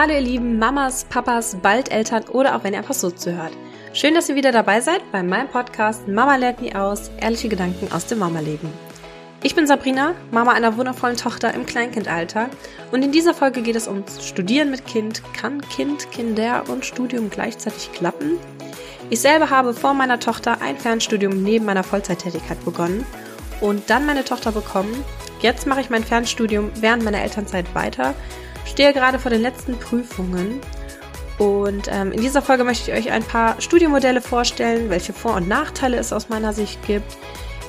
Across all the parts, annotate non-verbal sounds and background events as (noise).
Hallo ihr lieben Mamas, Papas, bald Eltern oder auch wenn ihr einfach so zuhört. Schön, dass ihr wieder dabei seid bei meinem Podcast Mama lernt nie aus, ehrliche Gedanken aus dem Mama-Leben. Ich bin Sabrina, Mama einer wundervollen Tochter im Kleinkindalter und in dieser Folge geht es ums Studieren mit Kind. Kann Kind, Kinder und Studium gleichzeitig klappen? Ich selber habe vor meiner Tochter ein Fernstudium neben meiner Vollzeittätigkeit begonnen und dann meine Tochter bekommen. Jetzt mache ich mein Fernstudium während meiner Elternzeit weiter stehe gerade vor den letzten Prüfungen und ähm, in dieser Folge möchte ich euch ein paar Studienmodelle vorstellen, welche Vor- und Nachteile es aus meiner Sicht gibt.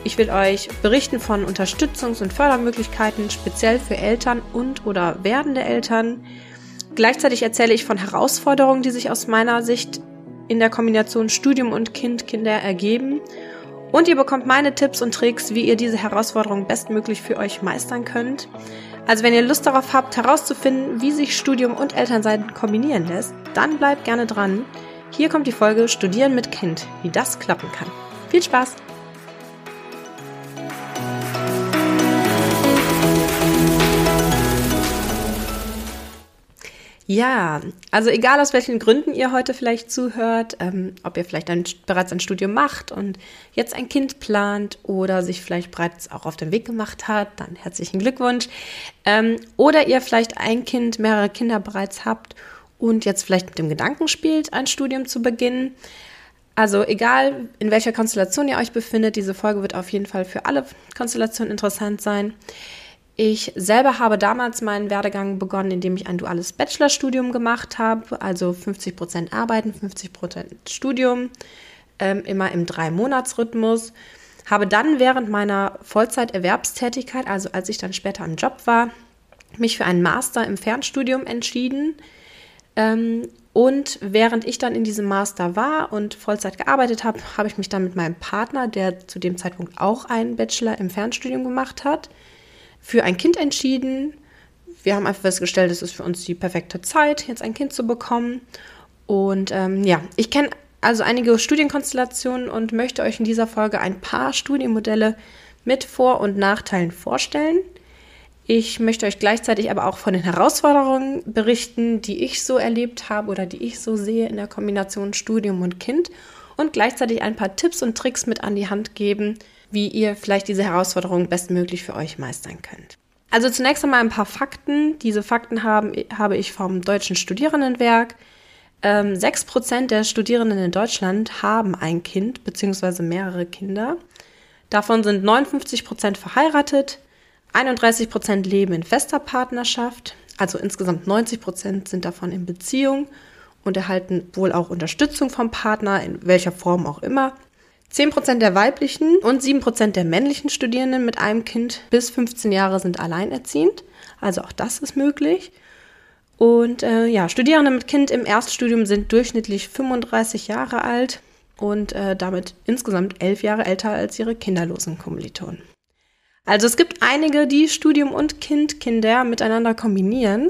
Ich will euch berichten von Unterstützungs- und Fördermöglichkeiten speziell für Eltern und oder werdende Eltern. Gleichzeitig erzähle ich von Herausforderungen, die sich aus meiner Sicht in der Kombination Studium und Kind Kinder ergeben. Und ihr bekommt meine Tipps und Tricks, wie ihr diese Herausforderungen bestmöglich für euch meistern könnt. Also wenn ihr Lust darauf habt, herauszufinden, wie sich Studium und Elternsein kombinieren lässt, dann bleibt gerne dran. Hier kommt die Folge Studieren mit Kind, wie das klappen kann. Viel Spaß! Ja, also egal aus welchen Gründen ihr heute vielleicht zuhört, ähm, ob ihr vielleicht ein, bereits ein Studium macht und jetzt ein Kind plant oder sich vielleicht bereits auch auf den Weg gemacht hat, dann herzlichen Glückwunsch. Ähm, oder ihr vielleicht ein Kind, mehrere Kinder bereits habt und jetzt vielleicht mit dem Gedanken spielt, ein Studium zu beginnen. Also egal, in welcher Konstellation ihr euch befindet, diese Folge wird auf jeden Fall für alle Konstellationen interessant sein. Ich selber habe damals meinen Werdegang begonnen, indem ich ein duales Bachelorstudium gemacht habe, also 50 Prozent Arbeiten, 50 Prozent Studium, ähm, immer im Drei-Monats-Rhythmus. Habe dann während meiner Vollzeiterwerbstätigkeit, also als ich dann später im Job war, mich für einen Master im Fernstudium entschieden. Ähm, und während ich dann in diesem Master war und Vollzeit gearbeitet habe, habe ich mich dann mit meinem Partner, der zu dem Zeitpunkt auch einen Bachelor im Fernstudium gemacht hat, für ein Kind entschieden. Wir haben einfach festgestellt, es ist für uns die perfekte Zeit, jetzt ein Kind zu bekommen. Und ähm, ja, ich kenne also einige Studienkonstellationen und möchte euch in dieser Folge ein paar Studienmodelle mit Vor- und Nachteilen vorstellen. Ich möchte euch gleichzeitig aber auch von den Herausforderungen berichten, die ich so erlebt habe oder die ich so sehe in der Kombination Studium und Kind und gleichzeitig ein paar Tipps und Tricks mit an die Hand geben, wie ihr vielleicht diese Herausforderungen bestmöglich für euch meistern könnt. Also zunächst einmal ein paar Fakten. Diese Fakten haben, habe ich vom Deutschen Studierendenwerk. Ähm, 6% der Studierenden in Deutschland haben ein Kind bzw. mehrere Kinder. Davon sind 59% verheiratet, 31% leben in fester Partnerschaft, also insgesamt 90% sind davon in Beziehung und erhalten wohl auch Unterstützung vom Partner, in welcher Form auch immer. 10% der weiblichen und 7% der männlichen Studierenden mit einem Kind bis 15 Jahre sind alleinerziehend. Also auch das ist möglich. Und äh, ja, Studierende mit Kind im Erststudium sind durchschnittlich 35 Jahre alt und äh, damit insgesamt elf Jahre älter als ihre kinderlosen Kommilitonen. Also es gibt einige, die Studium und Kind, Kinder miteinander kombinieren.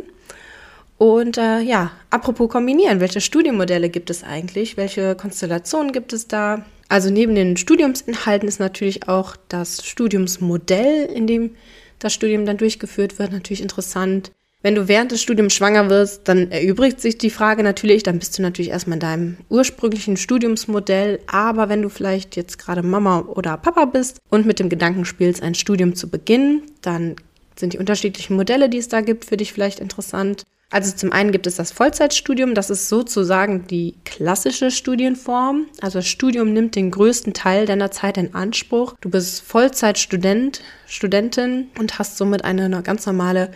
Und äh, ja, apropos kombinieren, welche Studienmodelle gibt es eigentlich? Welche Konstellationen gibt es da? Also neben den Studiumsinhalten ist natürlich auch das Studiumsmodell, in dem das Studium dann durchgeführt wird, natürlich interessant. Wenn du während des Studiums schwanger wirst, dann erübrigt sich die Frage natürlich, dann bist du natürlich erstmal in deinem ursprünglichen Studiumsmodell. Aber wenn du vielleicht jetzt gerade Mama oder Papa bist und mit dem Gedanken spielst, ein Studium zu beginnen, dann sind die unterschiedlichen Modelle, die es da gibt, für dich vielleicht interessant. Also zum einen gibt es das Vollzeitstudium, das ist sozusagen die klassische Studienform. Also das Studium nimmt den größten Teil deiner Zeit in Anspruch. Du bist Vollzeitstudent, Studentin und hast somit eine ganz normale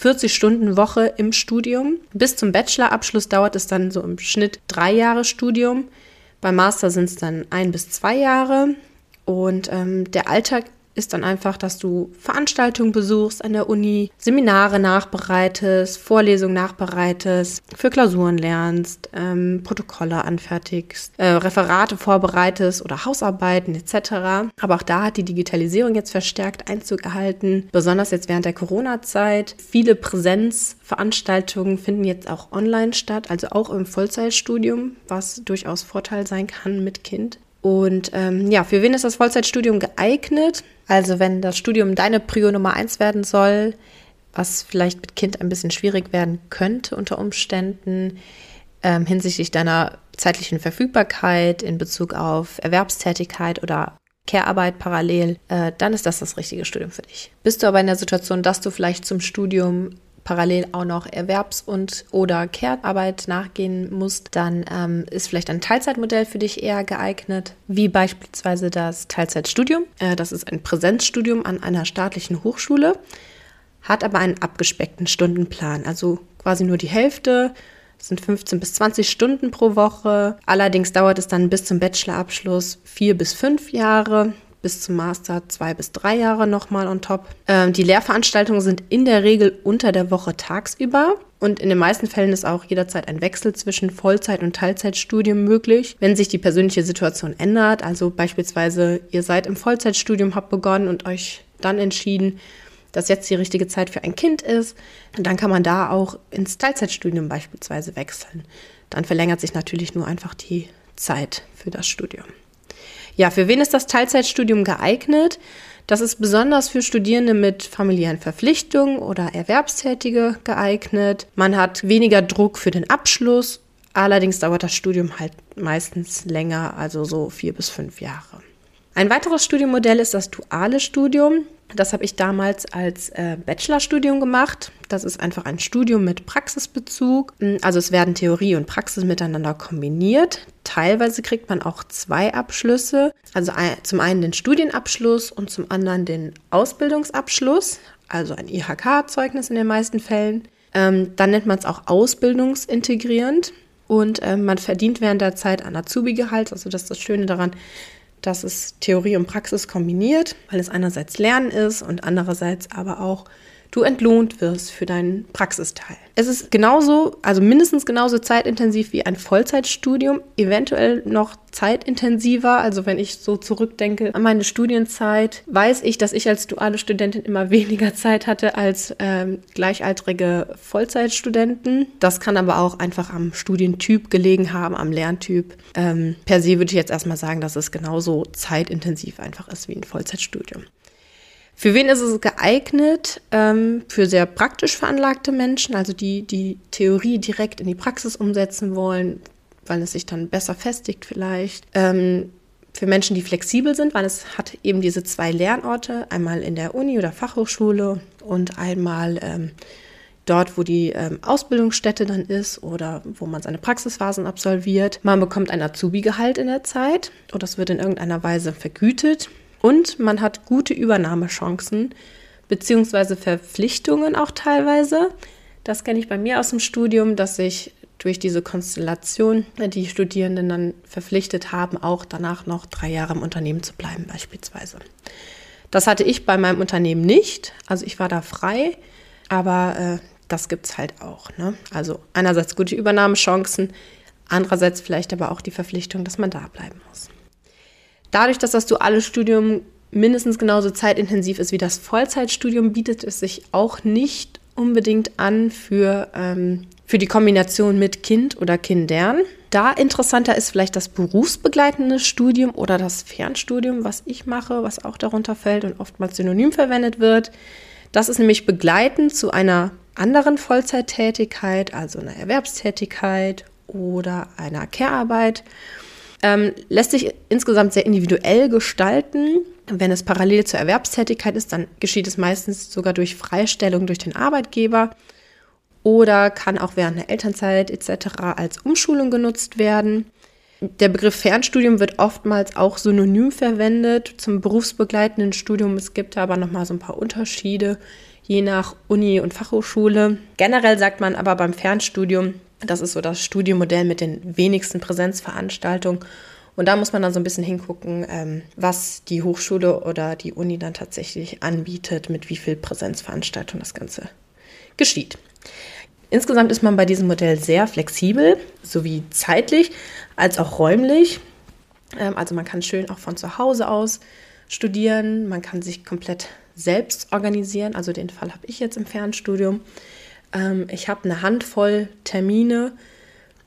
40-Stunden-Woche im Studium. Bis zum Bachelorabschluss dauert es dann so im Schnitt drei Jahre Studium. Beim Master sind es dann ein bis zwei Jahre. Und ähm, der Alltag ist dann einfach, dass du Veranstaltungen besuchst an der Uni, Seminare nachbereitest, Vorlesungen nachbereitest, für Klausuren lernst, ähm, Protokolle anfertigst, äh, Referate vorbereitest oder Hausarbeiten etc. Aber auch da hat die Digitalisierung jetzt verstärkt Einzug erhalten, besonders jetzt während der Corona-Zeit. Viele Präsenzveranstaltungen finden jetzt auch online statt, also auch im Vollzeitstudium, was durchaus Vorteil sein kann mit Kind. Und ähm, ja, für wen ist das Vollzeitstudium geeignet? Also wenn das Studium deine Prio Nummer eins werden soll, was vielleicht mit Kind ein bisschen schwierig werden könnte unter Umständen ähm, hinsichtlich deiner zeitlichen Verfügbarkeit in Bezug auf Erwerbstätigkeit oder Care-Arbeit parallel, äh, dann ist das das richtige Studium für dich. Bist du aber in der Situation, dass du vielleicht zum Studium parallel auch noch Erwerbs- und oder Care-Arbeit nachgehen musst, dann ähm, ist vielleicht ein Teilzeitmodell für dich eher geeignet, wie beispielsweise das Teilzeitstudium. Äh, das ist ein Präsenzstudium an einer staatlichen Hochschule, hat aber einen abgespeckten Stundenplan, also quasi nur die Hälfte das sind 15 bis 20 Stunden pro Woche. Allerdings dauert es dann bis zum Bachelorabschluss vier bis fünf Jahre bis zum Master zwei bis drei Jahre nochmal on top. Ähm, die Lehrveranstaltungen sind in der Regel unter der Woche tagsüber. Und in den meisten Fällen ist auch jederzeit ein Wechsel zwischen Vollzeit- und Teilzeitstudium möglich, wenn sich die persönliche Situation ändert. Also beispielsweise, ihr seid im Vollzeitstudium, habt begonnen und euch dann entschieden, dass jetzt die richtige Zeit für ein Kind ist. Dann kann man da auch ins Teilzeitstudium beispielsweise wechseln. Dann verlängert sich natürlich nur einfach die Zeit für das Studium. Ja, für wen ist das Teilzeitstudium geeignet? Das ist besonders für Studierende mit familiären Verpflichtungen oder Erwerbstätige geeignet. Man hat weniger Druck für den Abschluss. Allerdings dauert das Studium halt meistens länger, also so vier bis fünf Jahre. Ein weiteres Studienmodell ist das duale Studium. Das habe ich damals als äh, Bachelorstudium gemacht. Das ist einfach ein Studium mit Praxisbezug. Hm, also es werden Theorie und Praxis miteinander kombiniert. Teilweise kriegt man auch zwei Abschlüsse. Also ein, zum einen den Studienabschluss und zum anderen den Ausbildungsabschluss. Also ein IHK-Zeugnis in den meisten Fällen. Ähm, dann nennt man es auch ausbildungsintegrierend. Und äh, man verdient während der Zeit ein Azubi-Gehalt. Also das ist das Schöne daran dass es Theorie und Praxis kombiniert, weil es einerseits Lernen ist und andererseits aber auch du entlohnt wirst für deinen Praxisteil. Es ist genauso, also mindestens genauso zeitintensiv wie ein Vollzeitstudium, eventuell noch zeitintensiver. Also wenn ich so zurückdenke an meine Studienzeit, weiß ich, dass ich als duale Studentin immer weniger Zeit hatte als ähm, gleichaltrige Vollzeitstudenten. Das kann aber auch einfach am Studientyp gelegen haben, am Lerntyp. Ähm, per se würde ich jetzt erstmal sagen, dass es genauso zeitintensiv einfach ist wie ein Vollzeitstudium. Für wen ist es geeignet? Ähm, für sehr praktisch veranlagte Menschen, also die die Theorie direkt in die Praxis umsetzen wollen, weil es sich dann besser festigt vielleicht. Ähm, für Menschen, die flexibel sind, weil es hat eben diese zwei Lernorte, einmal in der Uni oder Fachhochschule und einmal ähm, dort, wo die ähm, Ausbildungsstätte dann ist oder wo man seine Praxisphasen absolviert. Man bekommt ein Azubi-Gehalt in der Zeit oder es wird in irgendeiner Weise vergütet. Und man hat gute Übernahmechancen, beziehungsweise Verpflichtungen auch teilweise. Das kenne ich bei mir aus dem Studium, dass ich durch diese Konstellation die Studierenden dann verpflichtet haben, auch danach noch drei Jahre im Unternehmen zu bleiben beispielsweise. Das hatte ich bei meinem Unternehmen nicht. Also ich war da frei, aber äh, das gibt es halt auch. Ne? Also einerseits gute Übernahmechancen, andererseits vielleicht aber auch die Verpflichtung, dass man da bleiben muss. Dadurch, dass das duale Studium mindestens genauso zeitintensiv ist wie das Vollzeitstudium, bietet es sich auch nicht unbedingt an für, ähm, für die Kombination mit Kind oder Kindern. Da interessanter ist vielleicht das berufsbegleitende Studium oder das Fernstudium, was ich mache, was auch darunter fällt und oftmals synonym verwendet wird. Das ist nämlich begleitend zu einer anderen Vollzeittätigkeit, also einer Erwerbstätigkeit oder einer Care-Arbeit. Ähm, lässt sich insgesamt sehr individuell gestalten. Wenn es parallel zur Erwerbstätigkeit ist, dann geschieht es meistens sogar durch Freistellung durch den Arbeitgeber oder kann auch während der Elternzeit etc. als Umschulung genutzt werden. Der Begriff Fernstudium wird oftmals auch synonym verwendet zum berufsbegleitenden Studium. Es gibt aber noch mal so ein paar Unterschiede je nach Uni und Fachhochschule. Generell sagt man aber beim Fernstudium, das ist so das Studienmodell mit den wenigsten Präsenzveranstaltungen. Und da muss man dann so ein bisschen hingucken, ähm, was die Hochschule oder die Uni dann tatsächlich anbietet, mit wie viel Präsenzveranstaltung das Ganze geschieht. Insgesamt ist man bei diesem Modell sehr flexibel, sowie zeitlich als auch räumlich. Ähm, also man kann schön auch von zu Hause aus studieren, man kann sich komplett selbst organisieren. Also den Fall habe ich jetzt im Fernstudium. Ähm, ich habe eine Handvoll Termine,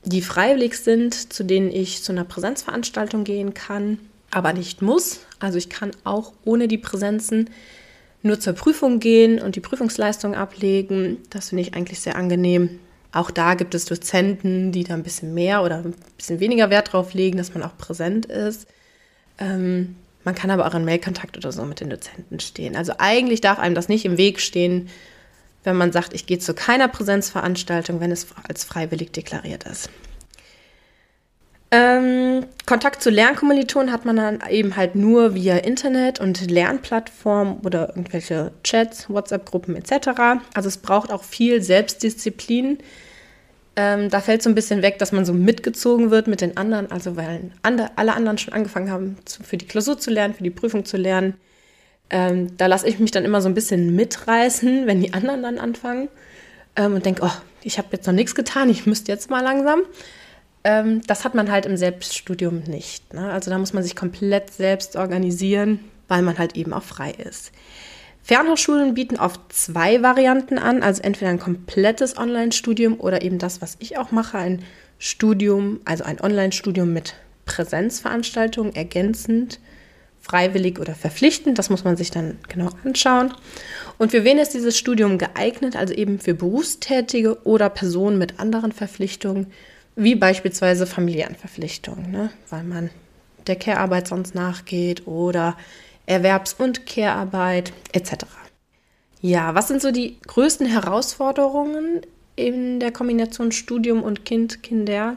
die freiwillig sind, zu denen ich zu einer Präsenzveranstaltung gehen kann, aber nicht muss. Also ich kann auch ohne die Präsenzen nur zur Prüfung gehen und die Prüfungsleistung ablegen. Das finde ich eigentlich sehr angenehm. Auch da gibt es Dozenten, die da ein bisschen mehr oder ein bisschen weniger Wert drauf legen, dass man auch präsent ist. Ähm, man kann aber auch in Mailkontakt oder so mit den Dozenten stehen. Also eigentlich darf einem das nicht im Weg stehen, wenn man sagt, ich gehe zu keiner Präsenzveranstaltung, wenn es als freiwillig deklariert ist. Ähm, Kontakt zu Lernkommilitonen hat man dann eben halt nur via Internet und Lernplattformen oder irgendwelche Chats, WhatsApp-Gruppen etc. Also es braucht auch viel Selbstdisziplin. Ähm, da fällt so ein bisschen weg, dass man so mitgezogen wird mit den anderen, also weil andere, alle anderen schon angefangen haben, zu, für die Klausur zu lernen, für die Prüfung zu lernen. Ähm, da lasse ich mich dann immer so ein bisschen mitreißen, (laughs) wenn die anderen dann anfangen ähm, und denke, oh, ich habe jetzt noch nichts getan, ich müsste jetzt mal langsam. Ähm, das hat man halt im Selbststudium nicht. Ne? Also da muss man sich komplett selbst organisieren, weil man halt eben auch frei ist. Fernhochschulen bieten oft zwei Varianten an, also entweder ein komplettes Online-Studium oder eben das, was ich auch mache, ein Studium, also ein Online-Studium mit Präsenzveranstaltungen ergänzend, freiwillig oder verpflichtend. Das muss man sich dann genau anschauen. Und für wen ist dieses Studium geeignet? Also eben für Berufstätige oder Personen mit anderen Verpflichtungen wie beispielsweise Familienverpflichtungen, ne? weil man der Care-Arbeit sonst nachgeht oder Erwerbs- und Care-Arbeit etc. Ja, was sind so die größten Herausforderungen in der Kombination Studium und Kind, Kinder?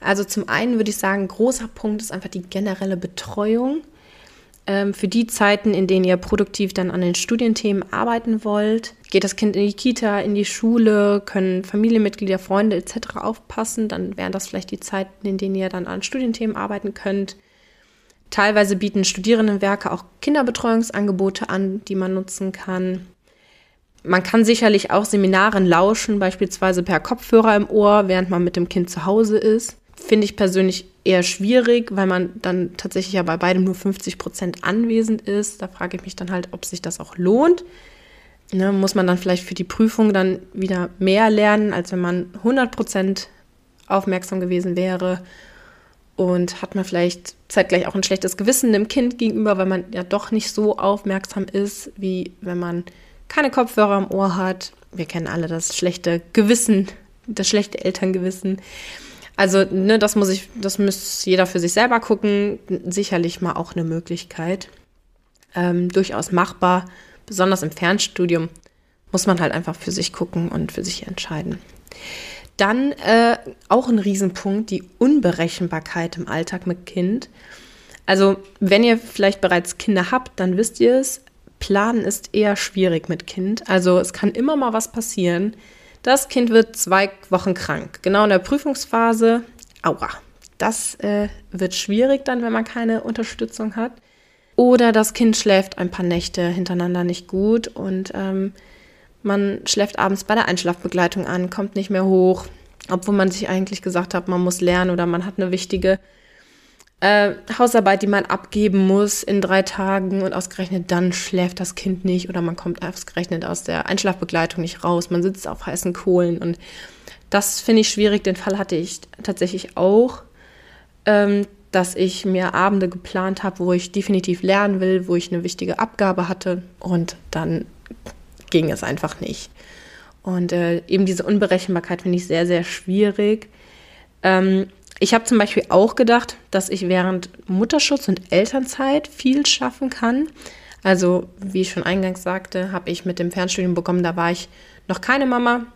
Also zum einen würde ich sagen, großer Punkt ist einfach die generelle Betreuung für die Zeiten, in denen ihr produktiv dann an den Studienthemen arbeiten wollt. Geht das Kind in die Kita, in die Schule, können Familienmitglieder, Freunde etc. aufpassen, dann wären das vielleicht die Zeiten, in denen ihr dann an Studienthemen arbeiten könnt. Teilweise bieten Studierendenwerke auch Kinderbetreuungsangebote an, die man nutzen kann. Man kann sicherlich auch Seminaren lauschen, beispielsweise per Kopfhörer im Ohr, während man mit dem Kind zu Hause ist. Finde ich persönlich eher schwierig, weil man dann tatsächlich ja bei beidem nur 50 Prozent anwesend ist. Da frage ich mich dann halt, ob sich das auch lohnt. Ne, muss man dann vielleicht für die Prüfung dann wieder mehr lernen, als wenn man 100 Prozent aufmerksam gewesen wäre. Und hat man vielleicht zeitgleich auch ein schlechtes Gewissen dem Kind gegenüber, weil man ja doch nicht so aufmerksam ist, wie wenn man keine Kopfhörer im Ohr hat. Wir kennen alle das schlechte Gewissen, das schlechte Elterngewissen. Also, ne, das muss ich, das muss jeder für sich selber gucken. Sicherlich mal auch eine Möglichkeit. Ähm, durchaus machbar. Besonders im Fernstudium muss man halt einfach für sich gucken und für sich entscheiden. Dann äh, auch ein Riesenpunkt, die Unberechenbarkeit im Alltag mit Kind. Also, wenn ihr vielleicht bereits Kinder habt, dann wisst ihr es. Planen ist eher schwierig mit Kind. Also, es kann immer mal was passieren. Das Kind wird zwei Wochen krank, genau in der Prüfungsphase. Aua, das äh, wird schwierig dann, wenn man keine Unterstützung hat. Oder das Kind schläft ein paar Nächte hintereinander nicht gut und ähm, man schläft abends bei der Einschlafbegleitung an, kommt nicht mehr hoch, obwohl man sich eigentlich gesagt hat, man muss lernen oder man hat eine wichtige äh, Hausarbeit, die man abgeben muss in drei Tagen und ausgerechnet dann schläft das Kind nicht oder man kommt ausgerechnet aus der Einschlafbegleitung nicht raus, man sitzt auf heißen Kohlen und das finde ich schwierig. Den Fall hatte ich tatsächlich auch, ähm, dass ich mir Abende geplant habe, wo ich definitiv lernen will, wo ich eine wichtige Abgabe hatte und dann ging es einfach nicht. Und äh, eben diese Unberechenbarkeit finde ich sehr, sehr schwierig. Ähm, ich habe zum Beispiel auch gedacht, dass ich während Mutterschutz und Elternzeit viel schaffen kann. Also, wie ich schon eingangs sagte, habe ich mit dem Fernstudium bekommen, da war ich noch keine Mama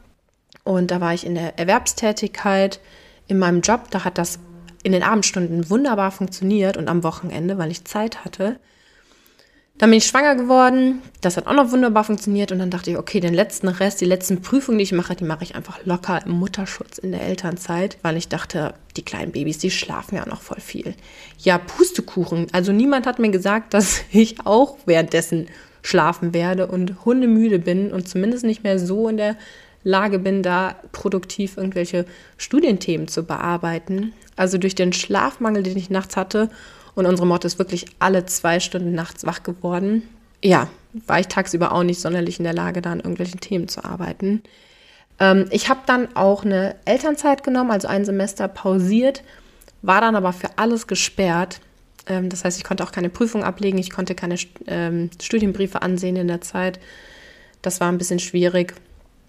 und da war ich in der Erwerbstätigkeit in meinem Job. Da hat das in den Abendstunden wunderbar funktioniert und am Wochenende, weil ich Zeit hatte. Dann bin ich schwanger geworden. Das hat auch noch wunderbar funktioniert. Und dann dachte ich, okay, den letzten Rest, die letzten Prüfungen, die ich mache, die mache ich einfach locker im Mutterschutz in der Elternzeit, weil ich dachte, die kleinen Babys, die schlafen ja noch voll viel. Ja, Pustekuchen. Also niemand hat mir gesagt, (laughs) dass ich auch währenddessen schlafen werde und hundemüde bin und zumindest nicht mehr so in der Lage bin, da produktiv irgendwelche Studienthemen zu bearbeiten. Also durch den Schlafmangel, den ich nachts hatte und unsere Motte ist wirklich alle zwei Stunden nachts wach geworden. Ja, war ich tagsüber auch nicht sonderlich in der Lage, da an irgendwelchen Themen zu arbeiten. Ähm, ich habe dann auch eine Elternzeit genommen, also ein Semester pausiert, war dann aber für alles gesperrt. Ähm, das heißt, ich konnte auch keine Prüfung ablegen, ich konnte keine ähm, Studienbriefe ansehen in der Zeit. Das war ein bisschen schwierig.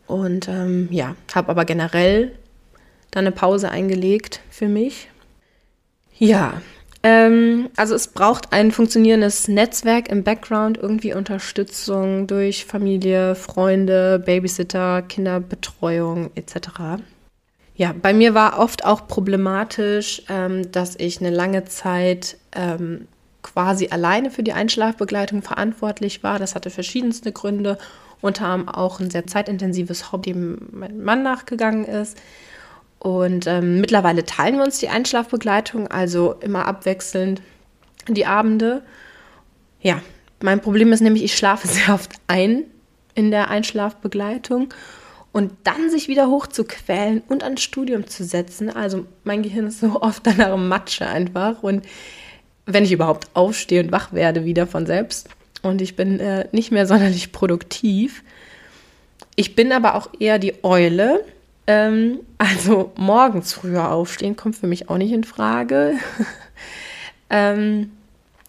Und ähm, ja, habe aber generell dann eine Pause eingelegt für mich. Ja, ähm, also es braucht ein funktionierendes Netzwerk im Background, irgendwie Unterstützung durch Familie, Freunde, Babysitter, Kinderbetreuung etc. Ja, bei mir war oft auch problematisch, ähm, dass ich eine lange Zeit ähm, quasi alleine für die Einschlafbegleitung verantwortlich war. Das hatte verschiedenste Gründe, unter anderem auch ein sehr zeitintensives Hobby, dem mein Mann nachgegangen ist. Und ähm, mittlerweile teilen wir uns die Einschlafbegleitung, also immer abwechselnd die Abende. Ja, mein Problem ist nämlich, ich schlafe (laughs) sehr oft ein in der Einschlafbegleitung und dann sich wieder hochzuquälen und ans Studium zu setzen. Also mein Gehirn ist so (laughs) oft danach Matsche einfach und wenn ich überhaupt aufstehe und wach werde wieder von selbst und ich bin äh, nicht mehr sonderlich produktiv. Ich bin aber auch eher die Eule ähm, also morgens früher aufstehen kommt für mich auch nicht in Frage. (laughs) ähm,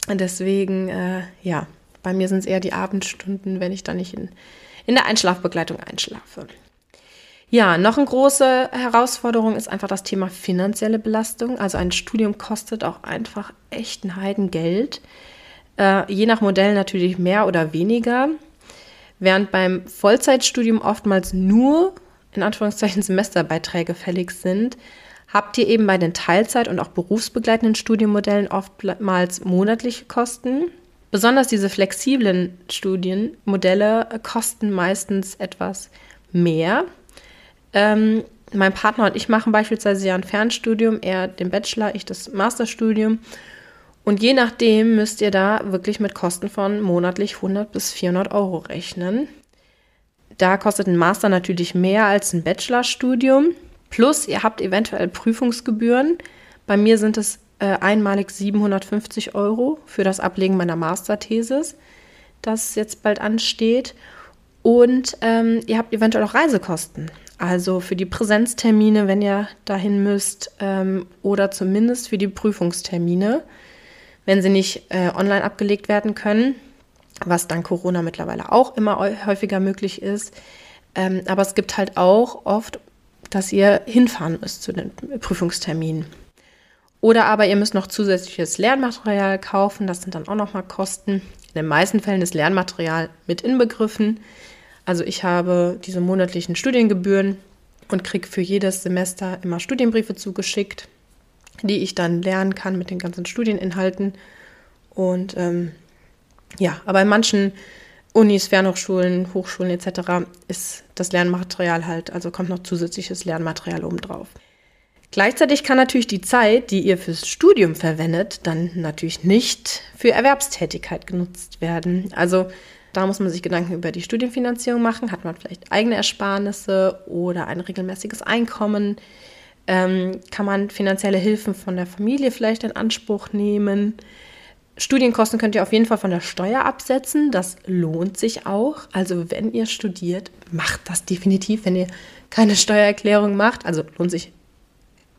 deswegen, äh, ja, bei mir sind es eher die Abendstunden, wenn ich dann nicht in, in der Einschlafbegleitung einschlafe. Ja, noch eine große Herausforderung ist einfach das Thema finanzielle Belastung. Also ein Studium kostet auch einfach echt ein Heidengeld. Äh, je nach Modell natürlich mehr oder weniger. Während beim Vollzeitstudium oftmals nur in Anführungszeichen Semesterbeiträge fällig sind, habt ihr eben bei den Teilzeit- und auch berufsbegleitenden Studienmodellen oftmals monatliche Kosten. Besonders diese flexiblen Studienmodelle kosten meistens etwas mehr. Ähm, mein Partner und ich machen beispielsweise ja ein Fernstudium, er den Bachelor, ich das Masterstudium. Und je nachdem müsst ihr da wirklich mit Kosten von monatlich 100 bis 400 Euro rechnen. Da kostet ein Master natürlich mehr als ein Bachelorstudium. Plus, ihr habt eventuell Prüfungsgebühren. Bei mir sind es äh, einmalig 750 Euro für das Ablegen meiner Masterthesis, das jetzt bald ansteht. Und ähm, ihr habt eventuell auch Reisekosten. Also für die Präsenztermine, wenn ihr dahin müsst, ähm, oder zumindest für die Prüfungstermine, wenn sie nicht äh, online abgelegt werden können was dank Corona mittlerweile auch immer häufiger möglich ist. Ähm, aber es gibt halt auch oft, dass ihr hinfahren müsst zu den Prüfungsterminen. Oder aber ihr müsst noch zusätzliches Lernmaterial kaufen, das sind dann auch nochmal Kosten. In den meisten Fällen ist Lernmaterial mit inbegriffen. Also ich habe diese monatlichen Studiengebühren und kriege für jedes Semester immer Studienbriefe zugeschickt, die ich dann lernen kann mit den ganzen Studieninhalten. Und ähm, ja, aber in manchen Unis, Fernhochschulen, Hochschulen etc. ist das Lernmaterial halt, also kommt noch zusätzliches Lernmaterial obendrauf. Gleichzeitig kann natürlich die Zeit, die ihr fürs Studium verwendet, dann natürlich nicht für Erwerbstätigkeit genutzt werden. Also da muss man sich Gedanken über die Studienfinanzierung machen. Hat man vielleicht eigene Ersparnisse oder ein regelmäßiges Einkommen? Ähm, kann man finanzielle Hilfen von der Familie vielleicht in Anspruch nehmen? Studienkosten könnt ihr auf jeden Fall von der Steuer absetzen. Das lohnt sich auch. Also wenn ihr studiert, macht das definitiv. Wenn ihr keine Steuererklärung macht, also lohnt sich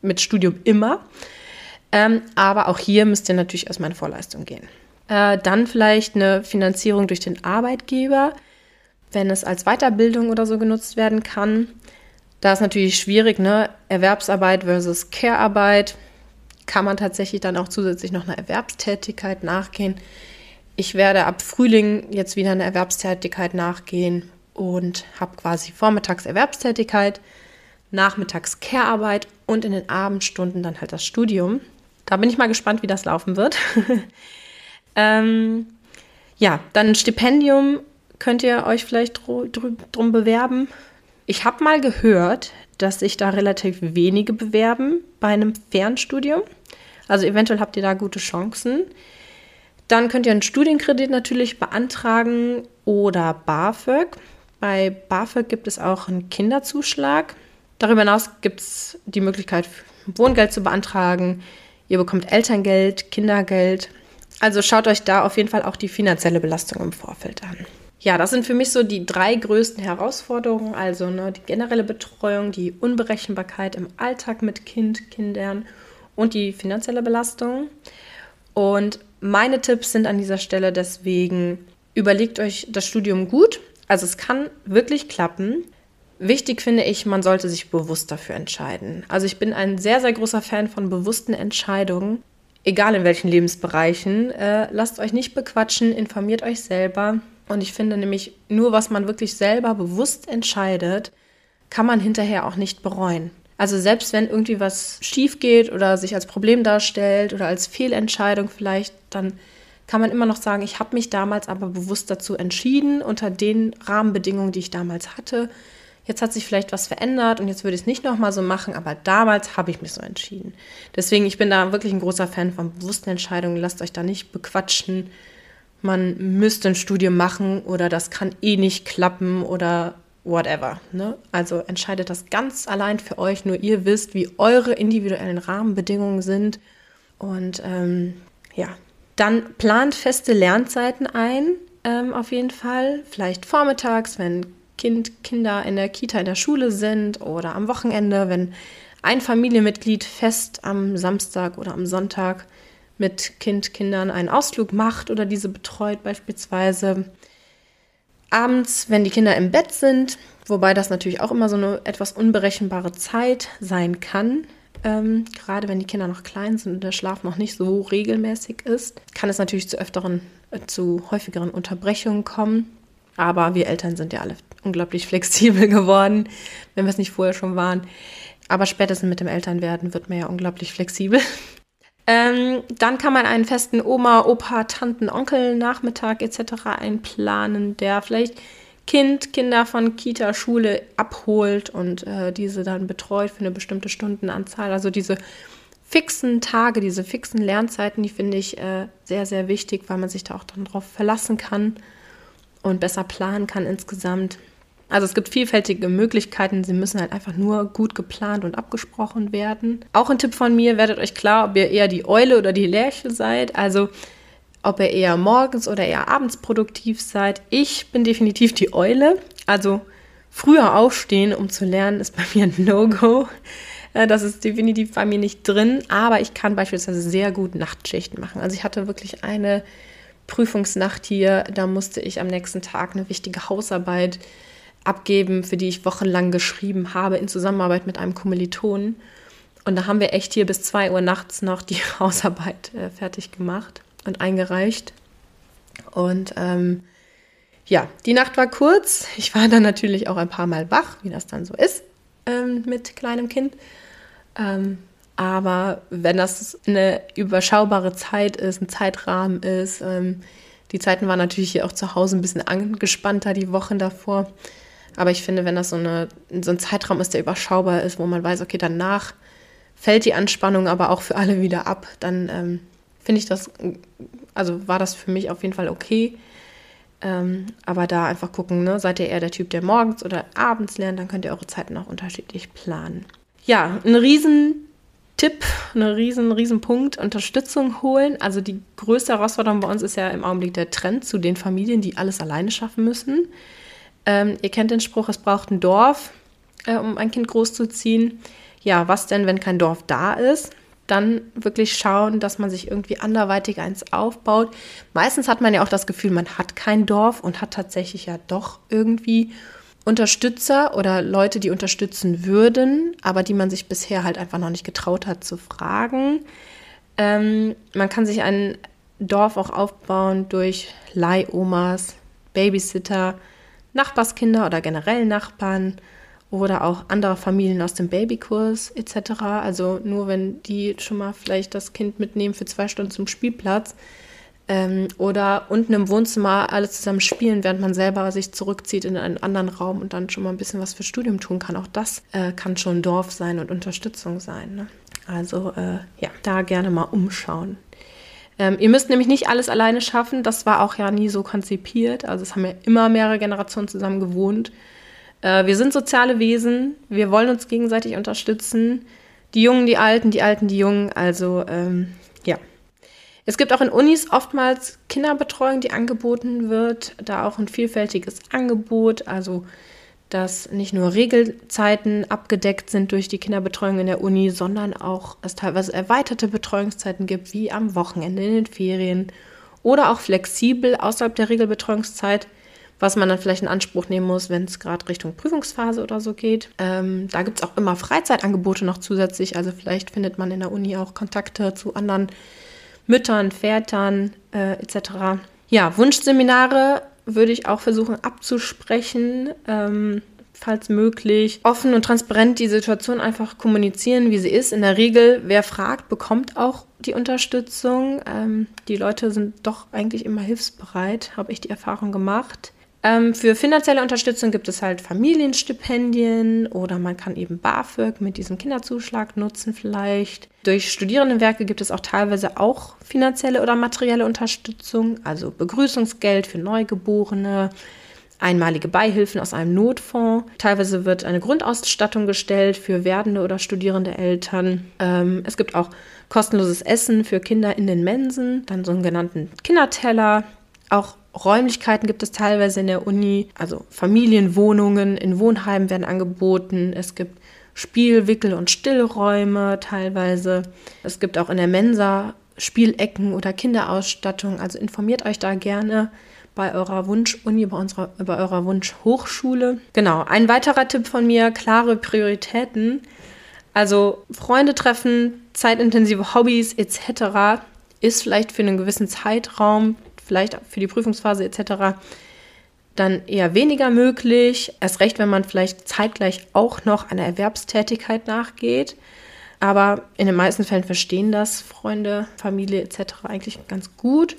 mit Studium immer. Ähm, aber auch hier müsst ihr natürlich erstmal in Vorleistung gehen. Äh, dann vielleicht eine Finanzierung durch den Arbeitgeber, wenn es als Weiterbildung oder so genutzt werden kann. Da ist natürlich schwierig, ne? Erwerbsarbeit versus Care-Arbeit kann man tatsächlich dann auch zusätzlich noch einer Erwerbstätigkeit nachgehen. Ich werde ab Frühling jetzt wieder einer Erwerbstätigkeit nachgehen und habe quasi vormittags Erwerbstätigkeit, nachmittags Care-Arbeit und in den Abendstunden dann halt das Studium. Da bin ich mal gespannt, wie das laufen wird. (laughs) ähm, ja, dann ein Stipendium könnt ihr euch vielleicht drum bewerben. Ich habe mal gehört, dass sich da relativ wenige bewerben bei einem Fernstudium. Also eventuell habt ihr da gute Chancen. Dann könnt ihr einen Studienkredit natürlich beantragen oder BAföG. Bei BAföG gibt es auch einen Kinderzuschlag. Darüber hinaus gibt es die Möglichkeit, Wohngeld zu beantragen. Ihr bekommt Elterngeld, Kindergeld. Also schaut euch da auf jeden Fall auch die finanzielle Belastung im Vorfeld an ja, das sind für mich so die drei größten Herausforderungen. Also ne, die generelle Betreuung, die Unberechenbarkeit im Alltag mit Kind, Kindern und die finanzielle Belastung. Und meine Tipps sind an dieser Stelle deswegen, überlegt euch das Studium gut. Also es kann wirklich klappen. Wichtig finde ich, man sollte sich bewusst dafür entscheiden. Also ich bin ein sehr, sehr großer Fan von bewussten Entscheidungen, egal in welchen Lebensbereichen. Äh, lasst euch nicht bequatschen, informiert euch selber. Und ich finde nämlich, nur was man wirklich selber bewusst entscheidet, kann man hinterher auch nicht bereuen. Also selbst wenn irgendwie was schief geht oder sich als Problem darstellt oder als Fehlentscheidung vielleicht, dann kann man immer noch sagen, ich habe mich damals aber bewusst dazu entschieden, unter den Rahmenbedingungen, die ich damals hatte. Jetzt hat sich vielleicht was verändert und jetzt würde ich es nicht nochmal so machen, aber damals habe ich mich so entschieden. Deswegen, ich bin da wirklich ein großer Fan von bewussten Entscheidungen. Lasst euch da nicht bequatschen. Man müsste ein Studium machen oder das kann eh nicht klappen oder whatever. Ne? Also entscheidet das ganz allein für euch. Nur ihr wisst, wie eure individuellen Rahmenbedingungen sind. Und ähm, ja, dann plant feste Lernzeiten ein, ähm, auf jeden Fall. Vielleicht vormittags, wenn kind, Kinder in der Kita, in der Schule sind oder am Wochenende, wenn ein Familienmitglied fest am Samstag oder am Sonntag mit Kind, Kindern einen Ausflug macht oder diese betreut beispielsweise. Abends, wenn die Kinder im Bett sind, wobei das natürlich auch immer so eine etwas unberechenbare Zeit sein kann, ähm, gerade wenn die Kinder noch klein sind und der Schlaf noch nicht so regelmäßig ist, kann es natürlich zu öfteren, äh, zu häufigeren Unterbrechungen kommen. Aber wir Eltern sind ja alle unglaublich (laughs) flexibel geworden, wenn wir es nicht vorher schon waren. Aber spätestens mit dem Elternwerden wird man ja unglaublich flexibel. Ähm, dann kann man einen festen Oma, Opa, Tanten, Onkel, Nachmittag etc. einplanen, der vielleicht Kind, Kinder von Kita, Schule abholt und äh, diese dann betreut für eine bestimmte Stundenanzahl. Also diese fixen Tage, diese fixen Lernzeiten, die finde ich äh, sehr, sehr wichtig, weil man sich da auch dann drauf verlassen kann und besser planen kann insgesamt. Also es gibt vielfältige Möglichkeiten, sie müssen halt einfach nur gut geplant und abgesprochen werden. Auch ein Tipp von mir, werdet euch klar, ob ihr eher die Eule oder die Lerche seid, also ob ihr eher morgens oder eher abends produktiv seid. Ich bin definitiv die Eule, also früher aufstehen, um zu lernen, ist bei mir ein No-Go. Äh, das ist definitiv bei mir nicht drin, aber ich kann beispielsweise sehr gut Nachtschichten machen. Also ich hatte wirklich eine Prüfungsnacht hier, da musste ich am nächsten Tag eine wichtige Hausarbeit abgeben, für die ich wochenlang geschrieben habe in Zusammenarbeit mit einem Kommilitonen. Und da haben wir echt hier bis 2 Uhr nachts noch die (laughs) Hausarbeit äh, fertig gemacht und eingereicht. Und ähm, ja, die Nacht war kurz. Ich war dann natürlich auch ein paar Mal wach, wie das dann so ist ähm, mit kleinem Kind. Ähm, aber wenn das eine überschaubare Zeit ist, ein Zeitrahmen ist, ähm, die Zeiten waren natürlich hier auch zu Hause ein bisschen angespannter die Wochen davor. Aber ich finde, wenn das so, eine, so ein Zeitraum ist, der überschaubar ist, wo man weiß, okay, danach fällt die Anspannung aber auch für alle wieder ab, dann ähm, finde ich das, also war das für mich auf jeden Fall okay. Ähm, aber da einfach gucken, ne? seid ihr eher der Typ, der morgens oder abends lernt, dann könnt ihr eure Zeiten auch unterschiedlich planen. Ja, ein riesen Tipp, ein riesen, riesen Punkt, Unterstützung holen. Also die größte Herausforderung bei uns ist ja im Augenblick der Trend zu den Familien, die alles alleine schaffen müssen. Ähm, ihr kennt den Spruch, es braucht ein Dorf, äh, um ein Kind großzuziehen. Ja, was denn, wenn kein Dorf da ist? Dann wirklich schauen, dass man sich irgendwie anderweitig eins aufbaut. Meistens hat man ja auch das Gefühl, man hat kein Dorf und hat tatsächlich ja doch irgendwie Unterstützer oder Leute, die unterstützen würden, aber die man sich bisher halt einfach noch nicht getraut hat zu fragen. Ähm, man kann sich ein Dorf auch aufbauen durch Leihomas, Babysitter, Nachbarskinder oder generell Nachbarn oder auch andere Familien aus dem Babykurs etc. Also nur wenn die schon mal vielleicht das Kind mitnehmen für zwei Stunden zum Spielplatz, ähm, oder unten im Wohnzimmer alle zusammen spielen, während man selber sich zurückzieht in einen anderen Raum und dann schon mal ein bisschen was fürs Studium tun kann. Auch das äh, kann schon Dorf sein und Unterstützung sein. Ne? Also äh, ja, da gerne mal umschauen. Ähm, ihr müsst nämlich nicht alles alleine schaffen. Das war auch ja nie so konzipiert. Also es haben ja immer mehrere Generationen zusammen gewohnt. Äh, wir sind soziale Wesen. Wir wollen uns gegenseitig unterstützen. Die Jungen, die Alten, die Alten, die Jungen. Also ähm, ja, es gibt auch in Unis oftmals Kinderbetreuung, die angeboten wird, da auch ein vielfältiges Angebot. Also dass nicht nur Regelzeiten abgedeckt sind durch die Kinderbetreuung in der Uni, sondern auch es teilweise erweiterte Betreuungszeiten gibt, wie am Wochenende in den Ferien oder auch flexibel außerhalb der Regelbetreuungszeit, was man dann vielleicht in Anspruch nehmen muss, wenn es gerade Richtung Prüfungsphase oder so geht. Ähm, da gibt es auch immer Freizeitangebote noch zusätzlich, also vielleicht findet man in der Uni auch Kontakte zu anderen Müttern, Vätern äh, etc. Ja, Wunschseminare würde ich auch versuchen abzusprechen. Ähm, falls möglich, offen und transparent die Situation einfach kommunizieren, wie sie ist. In der Regel, wer fragt, bekommt auch die Unterstützung. Ähm, die Leute sind doch eigentlich immer hilfsbereit, habe ich die Erfahrung gemacht. Ähm, für finanzielle Unterstützung gibt es halt Familienstipendien oder man kann eben BAföG mit diesem Kinderzuschlag nutzen vielleicht. Durch Studierendenwerke gibt es auch teilweise auch finanzielle oder materielle Unterstützung, also Begrüßungsgeld für Neugeborene, einmalige Beihilfen aus einem Notfonds. Teilweise wird eine Grundausstattung gestellt für werdende oder studierende Eltern. Ähm, es gibt auch kostenloses Essen für Kinder in den Mensen, dann sogenannten Kinderteller, auch Räumlichkeiten gibt es teilweise in der Uni, also Familienwohnungen in Wohnheimen werden angeboten. Es gibt Spiel-, Wickel- und Stillräume teilweise. Es gibt auch in der Mensa Spielecken oder Kinderausstattung. Also informiert euch da gerne bei eurer Wunschuni, bei, bei eurer Wunschhochschule. Genau, ein weiterer Tipp von mir, klare Prioritäten. Also Freunde treffen, zeitintensive Hobbys etc. ist vielleicht für einen gewissen Zeitraum vielleicht für die Prüfungsphase etc. dann eher weniger möglich. Erst recht, wenn man vielleicht zeitgleich auch noch einer Erwerbstätigkeit nachgeht. Aber in den meisten Fällen verstehen das Freunde, Familie etc. eigentlich ganz gut.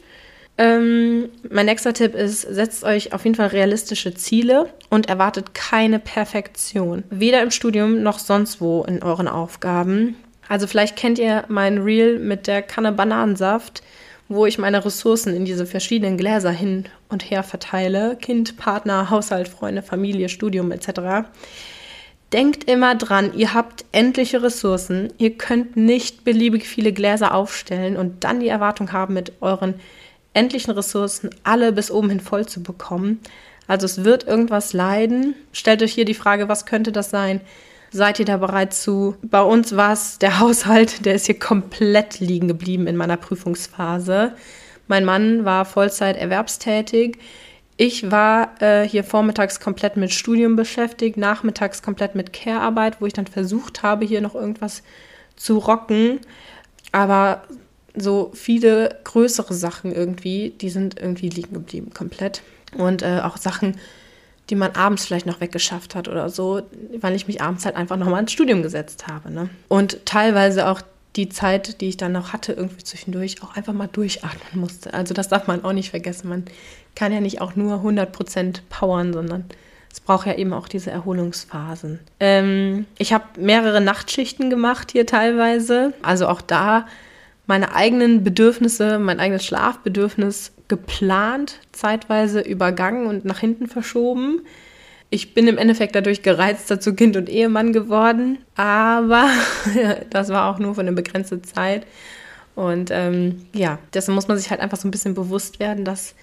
Ähm, mein nächster Tipp ist, setzt euch auf jeden Fall realistische Ziele und erwartet keine Perfektion. Weder im Studium noch sonst wo in euren Aufgaben. Also vielleicht kennt ihr mein Reel mit der Kanne Bananensaft wo ich meine Ressourcen in diese verschiedenen Gläser hin und her verteile. Kind, Partner, Haushalt, Freunde, Familie, Studium etc. Denkt immer dran, ihr habt endliche Ressourcen. Ihr könnt nicht beliebig viele Gläser aufstellen und dann die Erwartung haben, mit euren endlichen Ressourcen alle bis oben hin voll zu bekommen. Also es wird irgendwas leiden. Stellt euch hier die Frage, was könnte das sein? Seid ihr da bereit zu? Bei uns war es der (laughs) Haushalt, der ist hier komplett liegen geblieben in meiner Prüfungsphase. Mein Mann war Vollzeit erwerbstätig. Ich war äh, hier vormittags komplett mit Studium beschäftigt, nachmittags komplett mit Care-Arbeit, wo ich dann versucht habe, hier noch irgendwas zu rocken. Aber so viele größere Sachen irgendwie, die sind irgendwie liegen geblieben komplett. Und äh, auch Sachen, die man abends vielleicht noch weggeschafft hat oder so, weil ich mich abends halt einfach nochmal ins Studium gesetzt habe. Ne? Und teilweise auch die Zeit, die ich dann noch hatte, irgendwie zwischendurch auch einfach mal durchatmen musste. Also das darf man auch nicht vergessen. Man kann ja nicht auch nur 100% powern, sondern es braucht ja eben auch diese Erholungsphasen. Ähm, ich habe mehrere Nachtschichten gemacht hier teilweise. Also auch da meine eigenen Bedürfnisse, mein eigenes Schlafbedürfnis geplant, zeitweise übergangen und nach hinten verschoben. Ich bin im Endeffekt dadurch gereizter zu Kind und Ehemann geworden, aber (laughs) das war auch nur für eine begrenzte Zeit. Und ähm, ja, dessen muss man sich halt einfach so ein bisschen bewusst werden, dass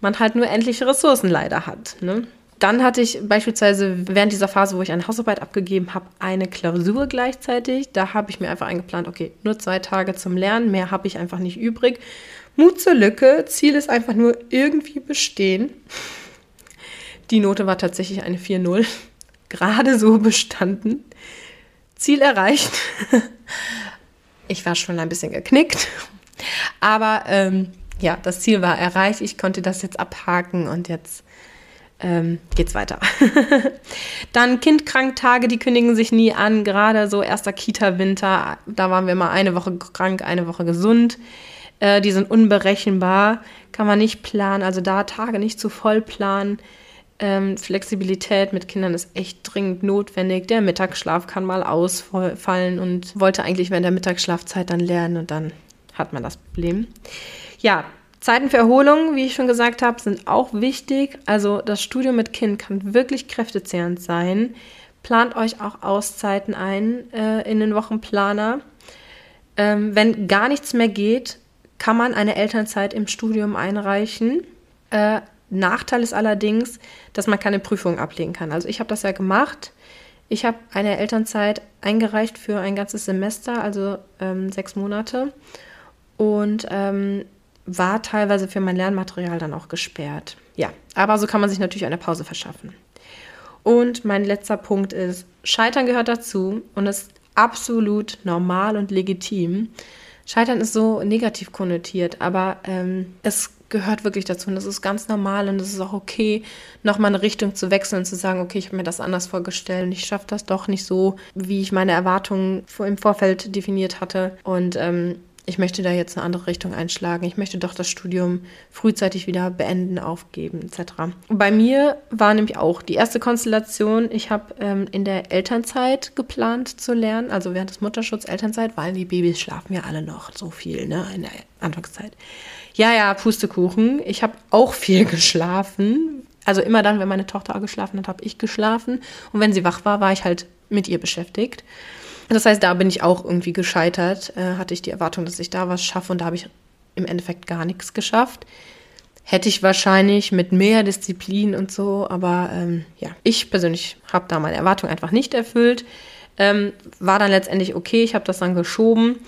man halt nur endliche Ressourcen leider hat. Ne? Dann hatte ich beispielsweise während dieser Phase, wo ich eine Hausarbeit abgegeben habe, eine Klausur gleichzeitig. Da habe ich mir einfach eingeplant, okay, nur zwei Tage zum Lernen, mehr habe ich einfach nicht übrig. Mut zur Lücke, Ziel ist einfach nur irgendwie bestehen. Die Note war tatsächlich eine 4-0. (laughs) Gerade so bestanden. Ziel erreicht. (laughs) Ich war schon ein bisschen geknickt. Aber ähm, ja, das Ziel war erreicht. Ich konnte das jetzt abhaken und jetzt ähm, geht's weiter. (laughs) Dann Kindkranktage, die kündigen sich nie an. Gerade so erster Kita-Winter, da waren wir mal eine Woche krank, eine Woche gesund. Äh, die sind unberechenbar, kann man nicht planen. Also da Tage nicht zu voll planen. Ähm, Flexibilität mit Kindern ist echt dringend notwendig. Der Mittagsschlaf kann mal ausfallen und wollte eigentlich während der Mittagsschlafzeit dann lernen und dann hat man das Problem. Ja, Zeiten für Erholung, wie ich schon gesagt habe, sind auch wichtig. Also das Studium mit Kind kann wirklich kräftezehrend sein. Plant euch auch Auszeiten ein äh, in den Wochenplaner. Ähm, wenn gar nichts mehr geht, kann man eine Elternzeit im Studium einreichen. Äh, Nachteil ist allerdings, dass man keine Prüfung ablegen kann. Also ich habe das ja gemacht. Ich habe eine Elternzeit eingereicht für ein ganzes Semester, also ähm, sechs Monate. Und ähm, war teilweise für mein Lernmaterial dann auch gesperrt. Ja, aber so kann man sich natürlich eine Pause verschaffen. Und mein letzter Punkt ist, Scheitern gehört dazu und ist absolut normal und legitim. Scheitern ist so negativ konnotiert, aber ähm, es gehört wirklich dazu und das ist ganz normal und es ist auch okay, nochmal eine Richtung zu wechseln und zu sagen, okay, ich habe mir das anders vorgestellt und ich schaffe das doch nicht so, wie ich meine Erwartungen im Vorfeld definiert hatte. Und ähm, ich möchte da jetzt eine andere Richtung einschlagen. Ich möchte doch das Studium frühzeitig wieder beenden, aufgeben, etc. Bei mir war nämlich auch die erste Konstellation, ich habe ähm, in der Elternzeit geplant zu lernen, also während des Mutterschutz Elternzeit, weil die Babys schlafen ja alle noch so viel, ne, in der Anfangszeit. Ja, ja, Pustekuchen. Ich habe auch viel (laughs) geschlafen. Also immer dann, wenn meine Tochter geschlafen hat, habe ich geschlafen. Und wenn sie wach war, war ich halt mit ihr beschäftigt. Das heißt, da bin ich auch irgendwie gescheitert. Äh, hatte ich die Erwartung, dass ich da was schaffe und da habe ich im Endeffekt gar nichts geschafft. Hätte ich wahrscheinlich mit mehr Disziplin und so, aber ähm, ja, ich persönlich habe da meine Erwartung einfach nicht erfüllt. Ähm, war dann letztendlich okay, ich habe das dann geschoben.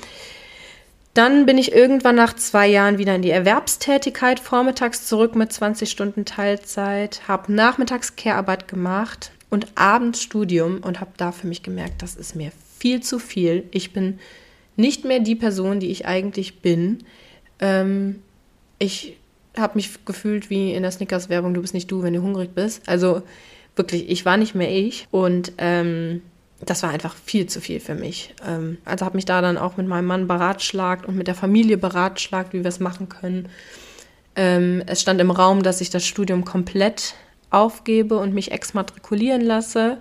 Dann bin ich irgendwann nach zwei Jahren wieder in die Erwerbstätigkeit, vormittags zurück mit 20 Stunden Teilzeit, habe nachmittags Care-Arbeit gemacht und abends Studium und habe da für mich gemerkt, das ist mir viel zu viel. Ich bin nicht mehr die Person, die ich eigentlich bin. Ähm, ich habe mich gefühlt wie in der Snickers-Werbung, du bist nicht du, wenn du hungrig bist. Also wirklich, ich war nicht mehr ich. Und ähm, das war einfach viel zu viel für mich. Ähm, also habe mich da dann auch mit meinem Mann beratschlagt und mit der Familie beratschlagt, wie wir es machen können. Ähm, es stand im Raum, dass ich das Studium komplett aufgebe und mich exmatrikulieren lasse.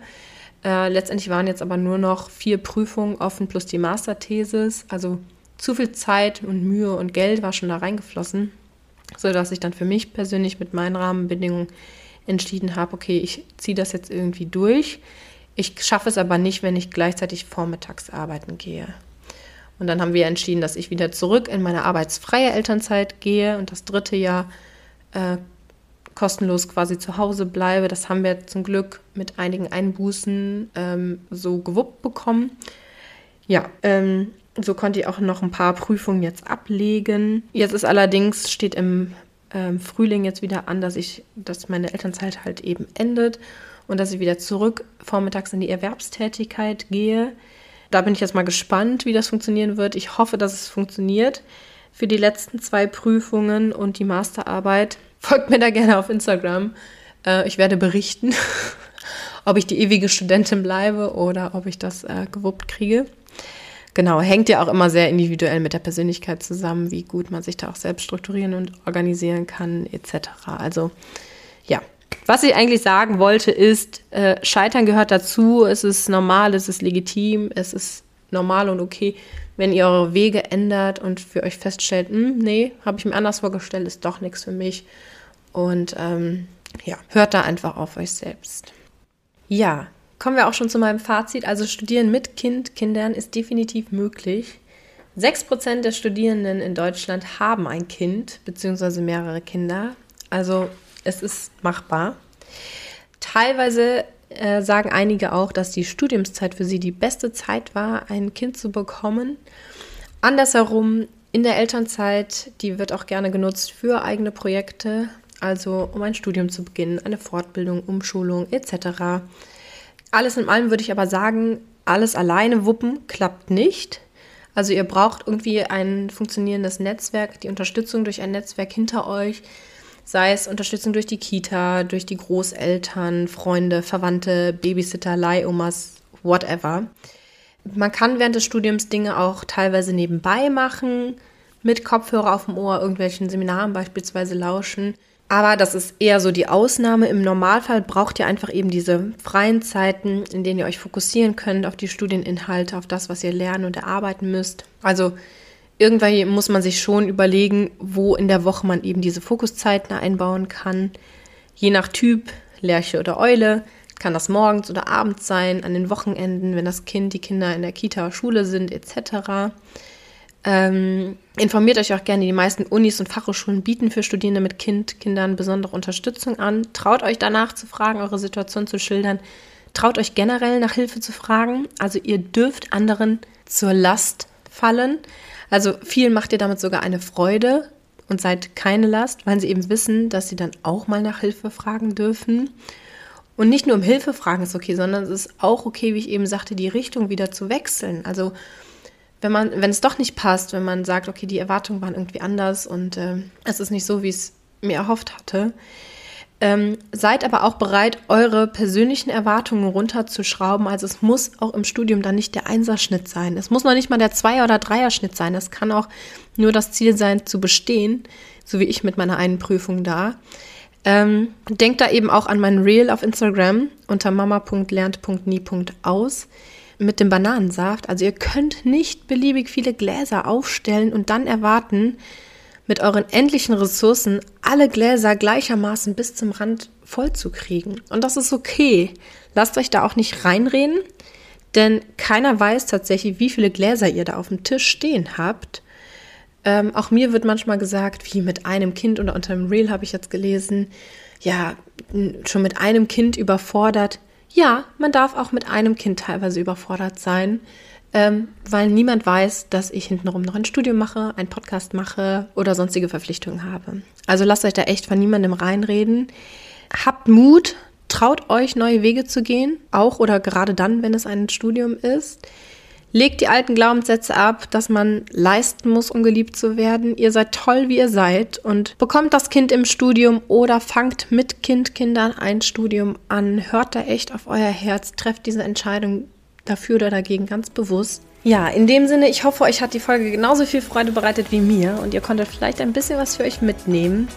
Äh, letztendlich waren jetzt aber nur noch vier Prüfungen offen plus die Masterthesis. Also zu viel Zeit und Mühe und Geld war schon da reingeflossen, sodass ich dann für mich persönlich mit meinen Rahmenbedingungen entschieden habe, okay, ich ziehe das jetzt irgendwie durch. Ich schaffe es aber nicht, wenn ich gleichzeitig vormittags arbeiten gehe. Und dann haben wir entschieden, dass ich wieder zurück in meine arbeitsfreie Elternzeit gehe und das dritte Jahr äh, kostenlos quasi zu Hause bleibe. Das haben wir zum Glück mit einigen Einbußen ähm, so gewuppt bekommen. Ja, ähm, so konnte ich auch noch ein paar Prüfungen jetzt ablegen. Jetzt ist allerdings, steht im ähm, Frühling jetzt wieder an, dass ich, dass meine Elternzeit halt eben endet und dass ich wieder zurück vormittags in die Erwerbstätigkeit gehe. Da bin ich jetzt mal gespannt, wie das funktionieren wird. Ich hoffe, dass es funktioniert für die letzten zwei Prüfungen und die Masterarbeit. Folgt mir da gerne auf Instagram. Äh, ich werde berichten, (laughs) ob ich die ewige Studentin bleibe oder ob ich das äh, gewuppt kriege. Genau, hängt ja auch immer sehr individuell mit der Persönlichkeit zusammen, wie gut man sich da auch selbst strukturieren und organisieren kann, etc. Also ja, was ich eigentlich sagen wollte, ist, äh, Scheitern gehört dazu, es ist normal, es ist legitim, es ist normal und okay, wenn ihr eure Wege ändert und für euch feststellt, hm, nee, habe ich mir anders vorgestellt, ist doch nichts für mich und ähm, ja, hört da einfach auf euch selbst. Ja, kommen wir auch schon zu meinem Fazit. Also Studieren mit Kind, Kindern ist definitiv möglich. 6% der Studierenden in Deutschland haben ein Kind bzw. mehrere Kinder. Also es ist machbar. Teilweise äh, sagen einige auch, dass die Studiumszeit für sie die beste Zeit war, ein Kind zu bekommen. Andersherum, in der Elternzeit, die wird auch gerne genutzt für eigene Projekte, also um ein Studium zu beginnen, eine Fortbildung, Umschulung etc. Alles in allem würde ich aber sagen, alles alleine wuppen klappt nicht. Also ihr braucht irgendwie ein funktionierendes Netzwerk, die Unterstützung durch ein Netzwerk hinter euch, sei es Unterstützung durch die Kita, durch die Großeltern, Freunde, Verwandte, Babysitter, Leihomas, whatever. Man kann während des Studiums Dinge auch teilweise nebenbei machen, mit Kopfhörer auf dem Ohr, irgendwelchen Seminaren beispielsweise lauschen. Aber das ist eher so die Ausnahme. Im Normalfall braucht ihr einfach eben diese freien Zeiten, in denen ihr euch fokussieren könnt auf die Studieninhalte, auf das, was ihr lernen und erarbeiten müsst. Also irgendwann muss man sich schon überlegen, wo in der Woche man eben diese Fokuszeiten einbauen kann. Je nach Typ, Lerche oder Eule, kann das morgens oder abends sein, an den Wochenenden, wenn das Kind, die Kinder in der Kita, Schule sind, etc. Ähm, informiert euch auch gerne. Die meisten Unis und Fachhochschulen bieten für Studierende mit Kind, Kindern besondere Unterstützung an. Traut euch danach zu fragen, eure Situation zu schildern. Traut euch generell nach Hilfe zu fragen. Also ihr dürft anderen zur Last fallen. Also vielen macht ihr damit sogar eine Freude und seid keine Last, weil sie eben wissen, dass sie dann auch mal nach Hilfe fragen dürfen. Und nicht nur um Hilfe fragen ist okay, sondern es ist auch okay, wie ich eben sagte, die Richtung wieder zu wechseln. Also wenn man, wenn es doch nicht passt, wenn man sagt, okay, die Erwartungen waren irgendwie anders und äh, es ist nicht so, wie ich es mir erhofft hatte, ähm, seid aber auch bereit, eure persönlichen Erwartungen runterzuschrauben. Also es muss auch im Studium dann nicht der Einserschnitt sein. Es muss noch nicht mal der Zweier- oder Dreierschnitt sein. Es kann auch nur das Ziel sein, zu bestehen, so wie ich mit meiner einen Prüfung da. Ähm, denkt da eben auch an mein Reel auf Instagram unter mama.lernt.nie.aus mit dem Bananensaft. Also ihr könnt nicht beliebig viele Gläser aufstellen und dann erwarten, mit euren endlichen Ressourcen alle Gläser gleichermaßen bis zum Rand voll zu kriegen. Und das ist okay. Lasst euch da auch nicht reinreden, denn keiner weiß tatsächlich, wie viele Gläser ihr da auf dem Tisch stehen habt. Ähm, auch mir wird manchmal gesagt, wie mit einem Kind oder unter dem Reel habe ich jetzt gelesen, ja, schon mit einem Kind überfordert. Ja, man darf auch mit einem Kind teilweise überfordert sein, ähm, weil niemand weiß, dass ich hintenrum noch ein Studium mache, einen Podcast mache oder sonstige Verpflichtungen habe. Also lasst euch da echt von niemandem reinreden. Habt Mut, traut euch, neue Wege zu gehen, auch oder gerade dann, wenn es ein Studium ist. Legt die alten Glaubenssätze ab, dass man leisten muss, um geliebt zu werden. Ihr seid toll, wie ihr seid und bekommt das Kind im Studium oder fangt mit Kind, Kindern ein Studium an. Hört da echt auf euer Herz, trefft diese Entscheidung dafür oder dagegen ganz bewusst. Ja, in dem Sinne, ich hoffe, euch hat die Folge genauso viel Freude bereitet wie mir und ihr konntet vielleicht ein bisschen was für euch mitnehmen.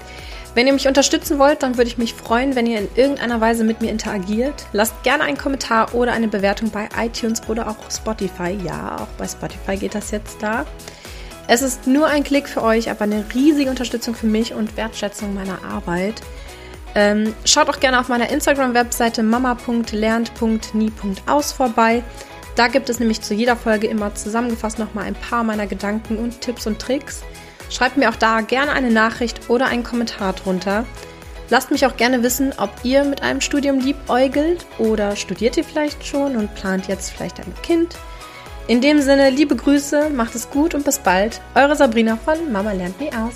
Wenn ihr mich unterstützen wollt, dann würde ich mich freuen, wenn ihr in irgendeiner Weise mit mir interagiert. Lasst gerne einen Kommentar oder eine Bewertung bei iTunes oder auch Spotify. Ja, auch bei Spotify geht das jetzt da. Es ist nur ein Klick für euch, aber eine riesige Unterstützung für mich und Wertschätzung meiner Arbeit. Ähm, schaut auch gerne auf meiner Instagram-Webseite mama.lernt.nie.aus vorbei. Da gibt es nämlich zu jeder Folge immer zusammengefasst nochmal ein paar meiner Gedanken und Tipps und Tricks. Schreibt mir auch da gerne eine Nachricht oder einen Kommentar drunter. Lasst mich auch gerne wissen, ob ihr mit einem Studium liebäugelt oder studiert ihr vielleicht schon und plant jetzt vielleicht ein Kind. In dem Sinne, liebe Grüße, macht es gut und bis bald. Eure Sabrina von Mama lernt nie aus.